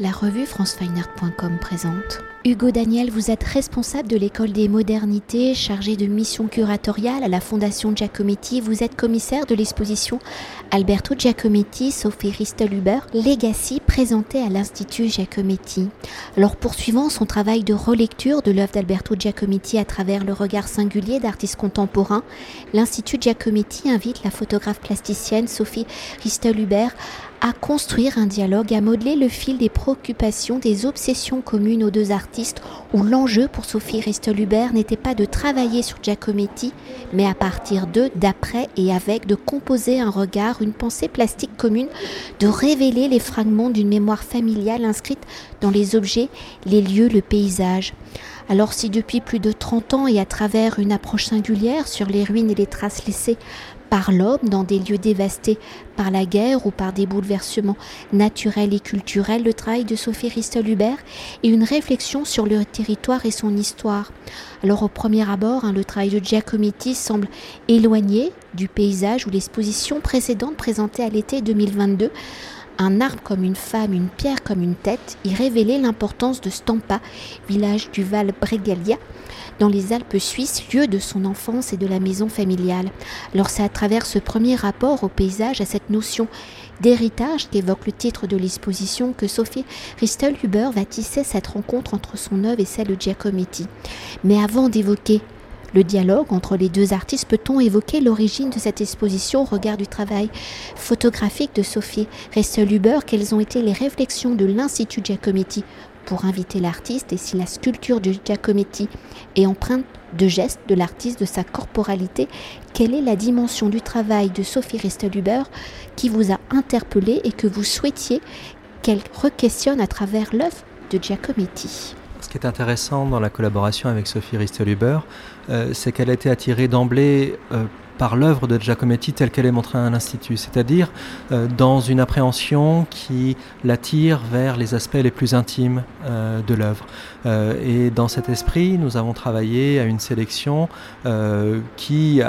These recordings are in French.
La revue francefineart.com présente. Hugo Daniel, vous êtes responsable de l'école des modernités, chargé de mission curatoriale à la Fondation Giacometti. Vous êtes commissaire de l'exposition Alberto Giacometti, Sophie Ristel-Huber, Legacy, présentée à l'Institut Giacometti. Alors, poursuivant son travail de relecture de l'œuvre d'Alberto Giacometti à travers le regard singulier d'artistes contemporains, l'Institut Giacometti invite la photographe plasticienne Sophie Ristel-Huber à construire un dialogue, à modeler le fil des préoccupations, des obsessions communes aux deux artistes, où l'enjeu pour Sophie Ristel-Hubert n'était pas de travailler sur Giacometti, mais à partir d'eux, d'après et avec, de composer un regard, une pensée plastique commune, de révéler les fragments d'une mémoire familiale inscrite dans les objets, les lieux, le paysage. Alors si depuis plus de 30 ans et à travers une approche singulière sur les ruines et les traces laissées par l'homme dans des lieux dévastés par la guerre ou par des bouleversements naturels et culturels, le travail de Sophie Ristel-Hubert et une réflexion sur le territoire et son histoire. Alors au premier abord, hein, le travail de Giacometti semble éloigné du paysage où l'exposition précédente présentée à l'été 2022 un arbre comme une femme, une pierre comme une tête, y révélait l'importance de Stampa, village du Val Bregalia, dans les Alpes suisses, lieu de son enfance et de la maison familiale. Alors c'est à travers ce premier rapport au paysage, à cette notion d'héritage qu'évoque le titre de l'exposition que Sophie Ristel-Huber va tisser cette rencontre entre son œuvre et celle de Giacometti. Mais avant d'évoquer le dialogue entre les deux artistes, peut-on évoquer l'origine de cette exposition au regard du travail photographique de Sophie Ristel-Huber? Quelles ont été les réflexions de l'Institut Giacometti pour inviter l'artiste et si la sculpture de Giacometti est empreinte de gestes de l'artiste, de sa corporalité, quelle est la dimension du travail de Sophie Ristelhuber qui vous a interpellé et que vous souhaitiez qu'elle re-questionne à travers l'œuvre de Giacometti? Ce qui est intéressant dans la collaboration avec Sophie Ristelhuber, euh, c'est qu'elle a été attirée d'emblée euh, par l'œuvre de Giacometti telle qu'elle est montrée à l'Institut, c'est-à-dire euh, dans une appréhension qui l'attire vers les aspects les plus intimes euh, de l'œuvre. Euh, et dans cet esprit, nous avons travaillé à une sélection qui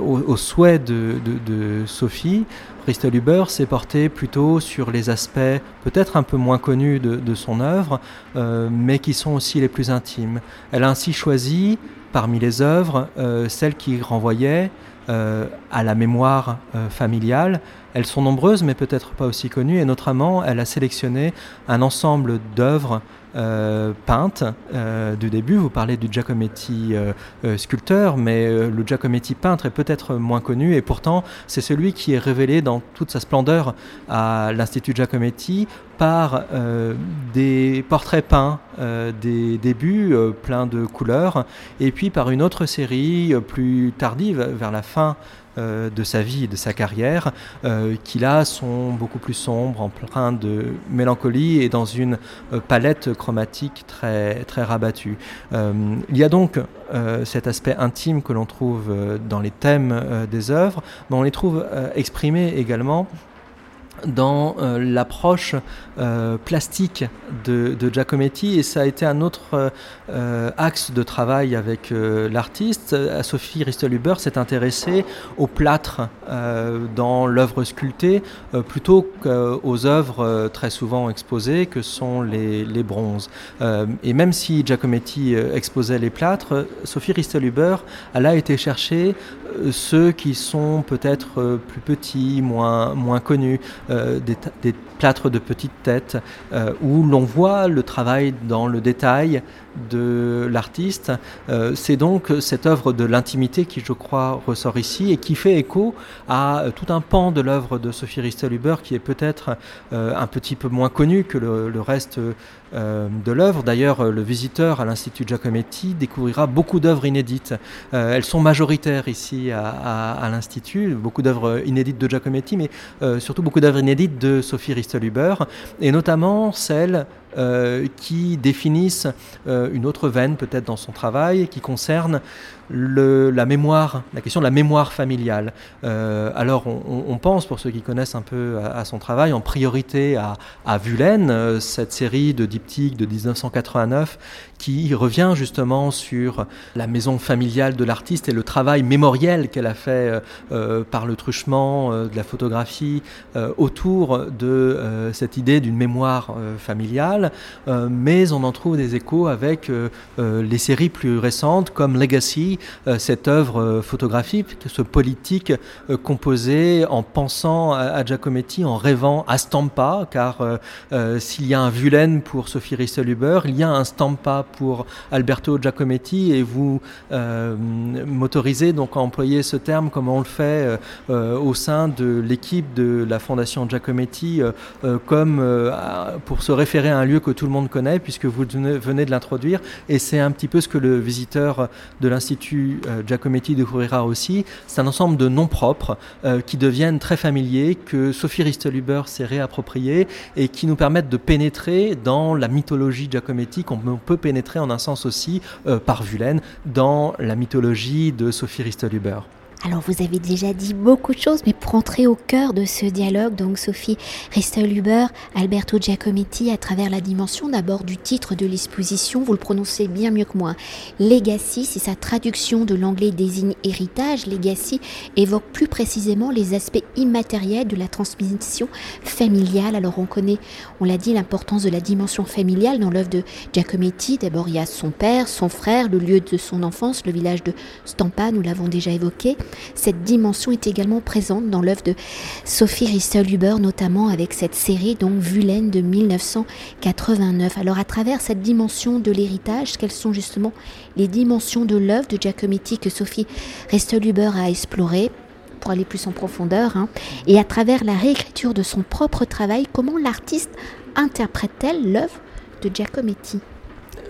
au, souhait de, Sophie, Christelle Huber s'est portée plutôt sur les aspects peut-être un peu moins connus de, de son œuvre, mais qui sont aussi les plus intimes. Elle a ainsi choisi parmi les œuvres, euh, celles qui renvoyaient euh, à la mémoire euh, familiale. Elles sont nombreuses, mais peut-être pas aussi connues, et notamment, elle a sélectionné un ensemble d'œuvres euh, euh, du début. Vous parlez du Giacometti euh, sculpteur, mais le Giacometti peintre est peut-être moins connu et pourtant c'est celui qui est révélé dans toute sa splendeur à l'Institut Giacometti par des portraits peints des débuts pleins de couleurs et puis par une autre série plus tardive vers la fin euh, de sa vie et de sa carrière, euh, qui là sont beaucoup plus sombres, en plein de mélancolie et dans une euh, palette chromatique très, très rabattue. il y a donc cet aspect intime que l'on trouve dans les thèmes des œuvres, mais on les trouve exprimés également dans euh, l'approche euh, plastique de, Giacometti et ça a été un autre euh, axe de travail avec l'artiste. Sophie Ristelhuber s'est intéressée au plâtre dans l'œuvre sculptée plutôt qu'aux œuvres très souvent exposées que sont les, les bronzes. et même si Giacometti exposait les plâtres, Sophie Ristelhuber elle a été chercher ceux qui sont peut-être plus petits, moins, moins connus. Euh, des, des, plâtres de petite tête, euh, où l'on voit le travail dans le détail de l'artiste. Euh, c'est donc cette œuvre de l'intimité qui, je crois, ressort ici et qui fait écho à tout un pan de l'œuvre de Sophie Ristel-Huber qui est peut-être un petit peu moins connu que le, reste de l'œuvre. D'ailleurs, le visiteur à l'Institut Giacometti découvrira beaucoup d'œuvres inédites. elles sont majoritaires ici à, à l'Institut, beaucoup d'œuvres inédites de Giacometti, mais surtout beaucoup d'œuvres inédites de Sophie Ristel-Huber, et notamment celle qui définissent une autre veine peut-être dans son travail qui concerne la mémoire, la question de la mémoire familiale. Euh, alors on, pense, pour ceux qui connaissent un peu à, son travail, en priorité à, à euh, cette série de diptyques de 1989 qui revient justement sur la maison familiale de l'artiste et le travail mémoriel qu'elle a fait euh, par le truchement de la photographie autour de cette idée d'une mémoire familiale. Mais on en trouve des échos avec les séries plus récentes comme Legacy euh, cette œuvre euh, photographique, ce politique euh, composé en pensant à, Giacometti, en rêvant à Stampa, car s'il y a un Vulen pour Sophie Ristel-Huber, il y a un Stampa pour Alberto Giacometti, et vous m'autorisez donc à employer ce terme comme on le fait au sein de l'équipe de la Fondation Giacometti, comme pour se référer à un lieu que tout le monde connaît, puisque vous venez de l'introduire, et c'est un petit peu ce que le visiteur de l'Institut euh, Giacometti découvrira aussi, c'est un ensemble de noms propres euh, qui deviennent très familiers, que Sophie Risteluber s'est réapproprié et qui nous permettent de pénétrer dans la mythologie Giacometti, qu'on peut pénétrer en un sens aussi euh, par Vulaine dans la mythologie de Sophie Risteluber. Alors vous avez déjà dit beaucoup de choses, mais pour entrer au cœur de ce dialogue, donc Sophie Ristel-Huber, Alberto Giacometti, à travers la dimension d'abord du titre de l'exposition, vous le prononcez bien mieux que moi. Legacy, c'est sa traduction de l'anglais désigne héritage. Legacy évoque plus précisément les aspects immatériels de la transmission familiale. Alors on connaît, on l'a dit, l'importance de la dimension familiale dans l'œuvre de Giacometti. D'abord il y a son père, son frère, le lieu de son enfance, le village de Stampa, nous l'avons déjà évoqué. Cette dimension est également présente dans l'œuvre de Sophie Ristel-Huber, notamment avec cette série donc Vulaine de 1989. Alors à travers cette dimension de l'héritage, quelles sont justement les dimensions de l'œuvre de Giacometti que Sophie Ristel-Huber a explorées pour aller plus en profondeur, hein. et à travers la réécriture de son propre travail, comment l'artiste interprète-t-elle l'œuvre de Giacometti?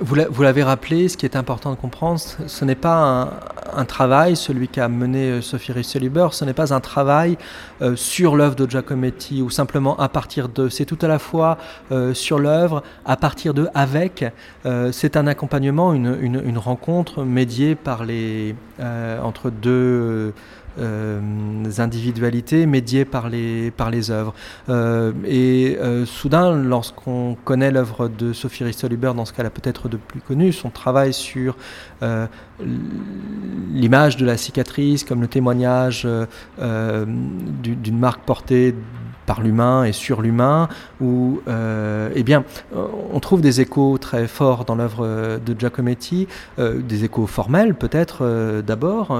Vous l'avez rappelé, ce qui est important de comprendre, ce n'est pas un, travail, celui qu'a mené euh, Sophie Risseluber, ce n'est pas un travail euh, sur l'œuvre de Giacometti ou simplement à partir de. C'est tout à la fois euh, sur l'œuvre, à partir de, avec. c'est un accompagnement, une, une, rencontre médiée par les, entre deux individualités médiées par les, par les œuvres. Euh, et euh, soudain, lorsqu'on connaît l'œuvre de Sophie Ristel-Huber, dans ce cas-là peut-être de plus connu, son travail sur l'image de la cicatrice comme le témoignage d'une marque portée par l'humain et sur l'humain, où euh, eh euh, on trouve des échos très forts dans l'œuvre euh, de Giacometti, des échos formels peut-être d'abord,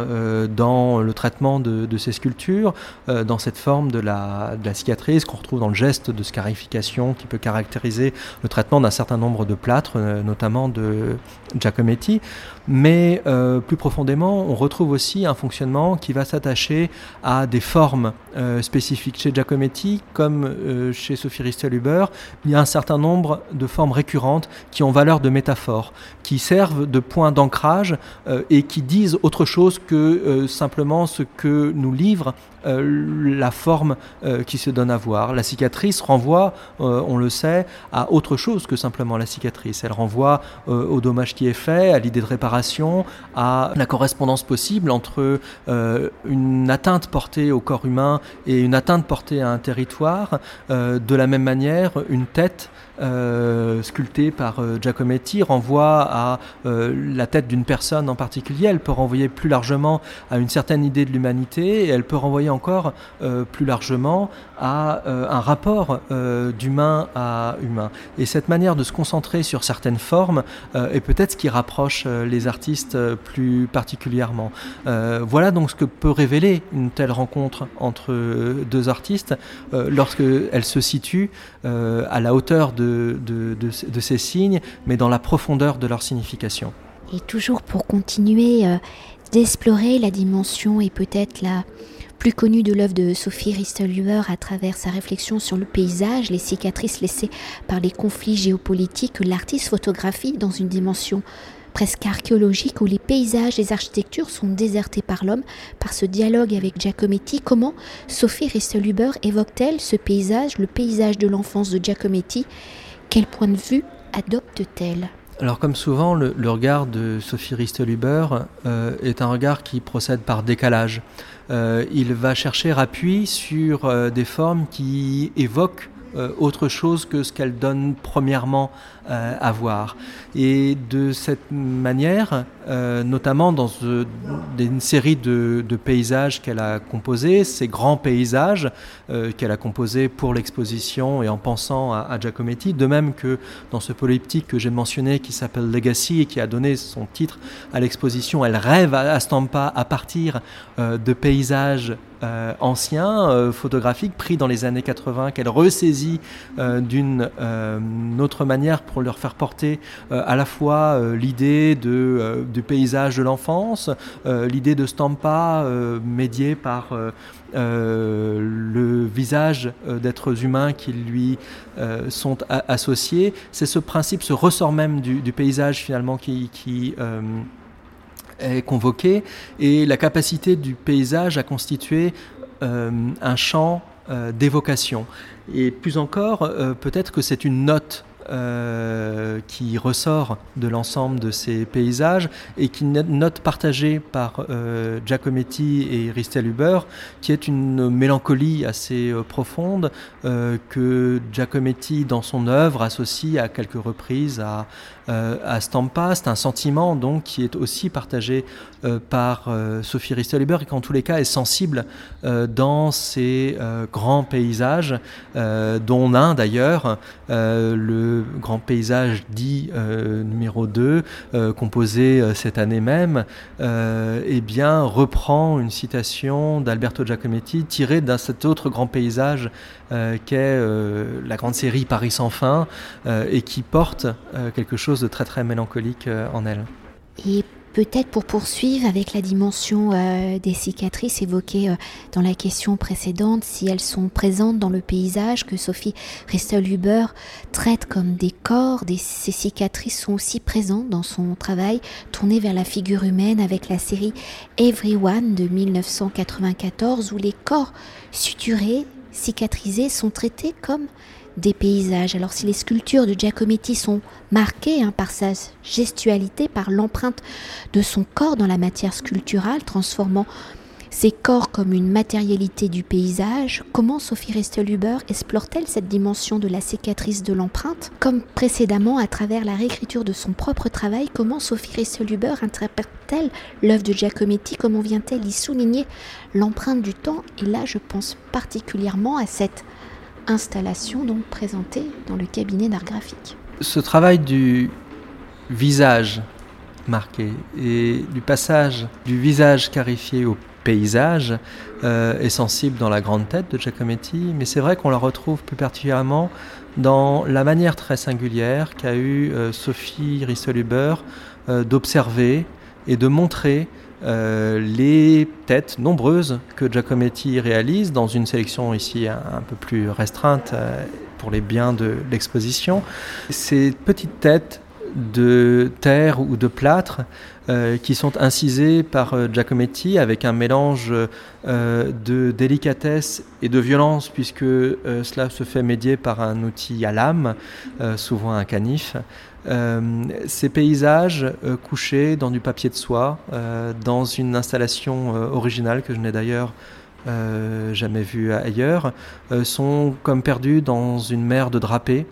dans le traitement de, de ces sculptures, dans cette forme de la, de la cicatrice qu'on retrouve dans le geste de scarification qui peut caractériser le traitement d'un certain nombre de plâtres, notamment de Giacometti. Mais plus profondément, on retrouve aussi un fonctionnement qui va s'attacher à des formes spécifiques. Chez Giacometti, comme euh, chez Sophie Ristel-Huber, il y a un certain nombre de formes récurrentes qui ont valeur de métaphore, qui servent de point d'ancrage euh, et qui disent autre chose que euh, simplement ce que nous livre la forme qui se donne à voir. La cicatrice renvoie, on le sait, à autre chose que simplement la cicatrice. Elle renvoie au dommage qui est fait, à l'idée de réparation, à la correspondance possible entre une atteinte portée au corps humain et une atteinte portée à un territoire euh, de la même manière, une tête euh, par euh, Giacometti renvoie à la tête d'une personne en particulier. Elle peut renvoyer plus largement à une certaine idée de l'humanité et elle peut renvoyer encore plus largement à un rapport d'humain à humain. Et cette manière de se concentrer sur certaines formes est peut-être ce qui rapproche les artistes plus particulièrement. voilà donc ce que peut révéler une telle rencontre entre deux artistes. Euh, lorsqu'elle se situe euh, à la hauteur de, ces signes, mais dans la profondeur de leur signification. Et toujours pour continuer euh, d'explorer la dimension et peut-être la plus connue de l'œuvre de Sophie Ristelhuber à travers sa réflexion sur le paysage, les cicatrices laissées par les conflits géopolitiques que l'artiste photographie dans une dimension presque archéologique où les paysages et architectures sont désertés par l'homme, par ce dialogue avec Giacometti. Comment Sophie Ristelhuber évoque-t-elle ce paysage, le paysage de l'enfance de Giacometti? Quel point de vue adopte-t-elle? Alors comme souvent, le, regard de Sophie Risteluber euh, est un regard qui procède par décalage. Euh, il va chercher appui sur euh, des formes qui évoquent autre chose que ce qu'elle donne premièrement euh, à voir. Et de cette manière, euh, notamment dans une série de, paysages qu'elle a composés, ces grands paysages qu'elle a composés pour l'exposition et en pensant à, Giacometti, de même que dans ce polyptyque que j'ai mentionné qui s'appelle Legacy et qui a donné son titre à l'exposition, elle rêve à Stampa à partir de paysages euh, ancien, euh, photographique, pris dans les années 80, qu'elle ressaisit euh, d'une autre manière pour leur faire porter à la fois l'idée de, du paysage de l'enfance, l'idée de Stampa médiée par le visage d'êtres humains qui lui sont associés. C'est ce principe, ce ressort même du, paysage finalement qui, est convoqué et la capacité du paysage à constituer euh, un champ euh, d'évocation. Et plus encore, euh, peut-être que c'est une note euh, qui ressort de l'ensemble de ces paysages et qui note partagée par euh, Giacometti et Ristel Huber, qui est une mélancolie assez euh, profonde que Giacometti, dans son œuvre, associe à quelques reprises à, à Stampa. C'est un sentiment donc qui est aussi partagé par Sophie Ristel Huber et qui en tous les cas est sensible dans ces grands paysages, dont un d'ailleurs, le grand paysage dit euh, numéro 2, euh, composé euh, cette année même, eh bien, reprend une citation d'Alberto Giacometti tirée d'un autre grand paysage qu'est la grande série Paris sans fin et qui porte quelque chose de très très mélancolique en elle. Et Peut-être pour poursuivre avec la dimension euh, des cicatrices évoquées euh, dans la question précédente, si elles sont présentes dans le paysage que Sophie Ristel-Huber traite comme des corps, ces cicatrices sont aussi présentes dans son travail tourné vers la figure humaine avec la série Everyone de 1994 où les corps suturés, cicatrisés sont traités comme des paysages. Alors si les sculptures de Giacometti sont marquées hein, par sa gestualité, par l'empreinte de son corps dans la matière sculpturale, transformant ses corps comme une matérialité du paysage, comment Sophie Restelhuber explore-t-elle cette dimension de la cicatrice de l'empreinte Comme précédemment, à travers la réécriture de son propre travail, comment Sophie Restelhuber interprète-t-elle l'œuvre de Giacometti? Comment vient-elle y souligner l'empreinte du temps? Et là, je pense particulièrement à cette installation donc présentée dans le cabinet d'art graphique. Ce travail du visage marqué et du passage du visage scarifié au paysage euh, est sensible dans la grande tête de Giacometti, mais c'est vrai qu'on la retrouve plus particulièrement dans la manière très singulière qu'a eu euh, Sophie Risseluber euh, d'observer et de montrer euh, les têtes nombreuses que Giacometti réalise dans une sélection ici un, peu plus restreinte euh, pour les biens de l'exposition. Ces petites têtes de terre ou de plâtre qui sont incisées par Giacometti avec un mélange de délicatesse et de violence puisque cela se fait médier par un outil à lame, souvent un canif. Euh, ces paysages euh, couchés dans du papier de soie, euh, dans une installation originale que je n'ai d'ailleurs jamais vue ailleurs, sont comme perdus dans une mer de drapés.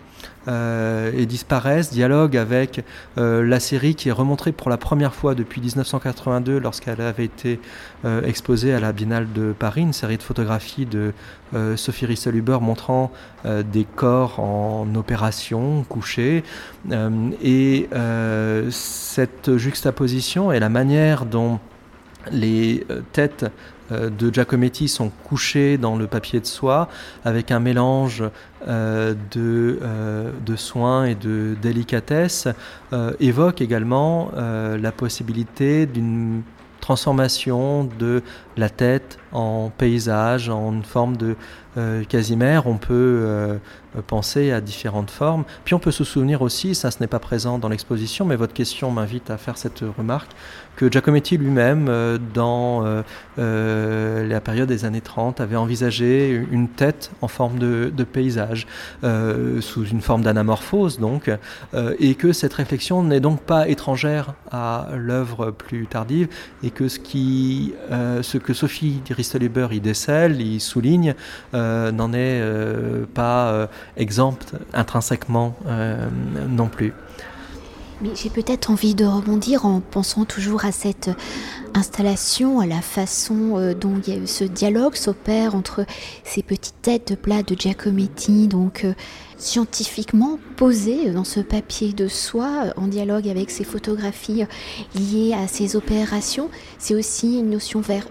Euh, et disparaissent, dialogue avec euh, la série qui est remontrée pour la première fois depuis 1982 lorsqu'elle avait été euh, exposée à la Biennale de Paris, une série de photographies de Sophie Risselhuber montrant des corps en opération, couchés. et cette juxtaposition et la manière dont les têtes euh, de Giacometti sont couchés dans le papier de soie avec un mélange euh, de, euh, de, soins et de délicatesse, évoque également la possibilité d'une transformation de la tête en paysage, en une forme de Casimir, on peut penser à différentes formes. Puis on peut se souvenir aussi, ça ce n'est pas présent dans l'exposition, mais votre question m'invite à faire cette remarque, que Giacometti lui-même, dans la période des années 30, avait envisagé une tête en forme de, paysage, sous une forme d'anamorphose donc, et que cette réflexion n'est donc pas étrangère à l'œuvre plus tardive, et que ce, qui, ce que Sophie Risteluber y décèle, y souligne, n'en est pas exempte intrinsèquement euh, non plus. Mais j'ai peut-être envie de rebondir en pensant toujours à cette installation, à la façon euh, dont ce dialogue s'opère entre ces petites têtes de plat de Giacometti, donc euh, scientifiquement posées dans ce papier de soie, en dialogue avec ces photographies liées à ces opérations. C'est aussi une notion vers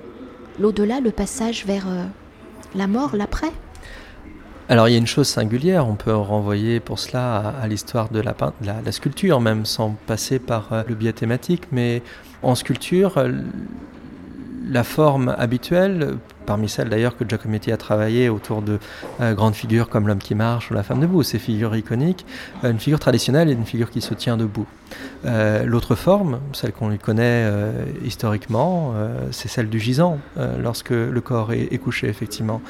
l'au-delà, le passage vers la mort, l'après? Alors il y a une chose singulière, on peut renvoyer pour cela à, l'histoire de la, sculpture, même sans passer par euh, le biais thématique, mais en sculpture, la forme habituelle, parmi celles d'ailleurs que Giacometti a travaillé autour de euh, grandes figures comme l'homme qui marche ou la femme debout, ces figures iconiques, euh, une figure traditionnelle est une figure qui se tient debout. Euh, l'autre forme, celle qu'on lui connaît historiquement, c'est celle du gisant, lorsque le corps est, couché effectivement.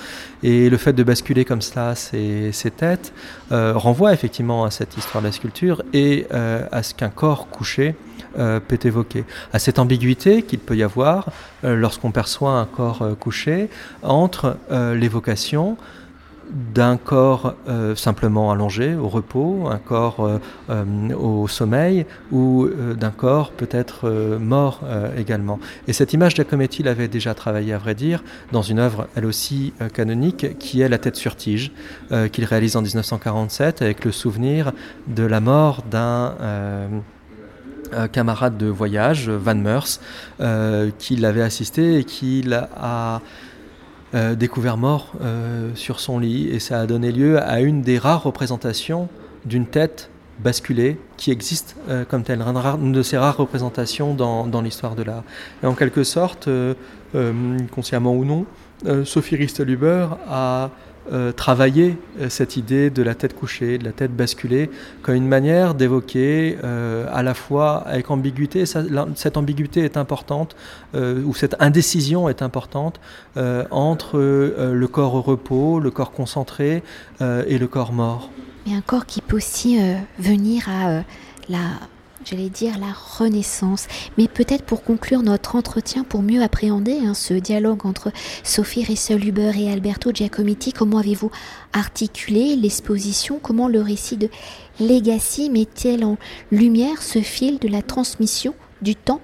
Et le fait de basculer comme cela ces, ces têtes renvoie effectivement à cette histoire de la sculpture et à ce qu'un corps couché peut évoquer, à cette ambiguïté qu'il peut y avoir lorsqu'on perçoit un corps euh, entre l'évocation d'un corps simplement allongé au repos, un corps au sommeil ou d'un corps peut-être mort également. Et cette image Giacometti l'avait déjà travaillé à vrai dire dans une œuvre elle aussi canonique qui est La tête sur tige qu'il réalise en 1947 avec le souvenir de la mort d'un camarade de voyage, Van Meurs, euh, qui l'avait assisté et qui l'a euh, découvert mort euh, sur son lit. Et ça a donné lieu à une des rares représentations d'une tête basculée qui existe comme telle, une de ces rares représentations dans, dans l'histoire de l'art. Et en quelque sorte, consciemment ou non, Sophie Risteluber a euh, travailler euh, cette idée de la tête couchée, de la tête basculée, comme une manière d'évoquer euh, à la fois avec ambiguïté, cette ambiguïté est importante, ou cette indécision est importante entre le corps au repos, le corps concentré et le corps mort. Mais un corps qui peut aussi venir à la j'allais dire la renaissance. Mais peut-être pour conclure notre entretien, pour mieux appréhender hein, ce dialogue entre Sophie Rissel-Huber et Alberto Giacometti, comment avez-vous articulé l'exposition? Comment le récit de Legacy met-il en lumière ce fil de la transmission du temps,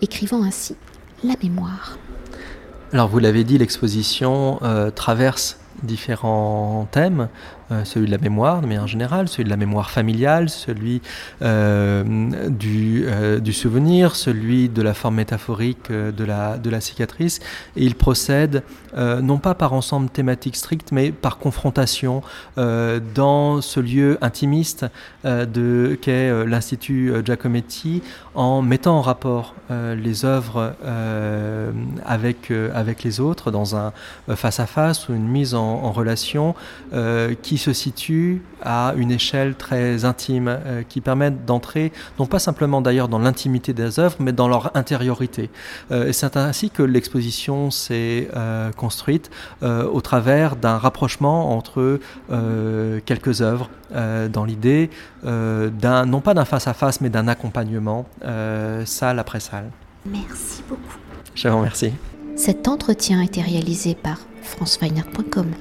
écrivant ainsi la mémoire? Alors vous l'avez dit, l'exposition euh, traverse différents thèmes, euh, celui de la mémoire de manière générale, celui de la mémoire familiale, celui euh, du, euh, du, souvenir, celui de la forme métaphorique de, la, cicatrice. Et il procède non pas par ensemble thématique strict, mais par confrontation dans ce lieu intimiste qu'est l'Institut Giacometti, en mettant en rapport les œuvres avec, avec les autres dans un face-à-face ou une mise en, relation qui se situe à une échelle très intime, euh, qui permettent d'entrer, non pas simplement d'ailleurs dans l'intimité des œuvres, mais dans leur intériorité. Euh, et c'est ainsi que l'exposition s'est euh, construite au travers d'un rapprochement entre quelques œuvres, dans l'idée non pas d'un face-à-face, mais d'un accompagnement, salle après salle. Merci beaucoup. Je vous remercie. Cet entretien a été réalisé par franceweiner.com.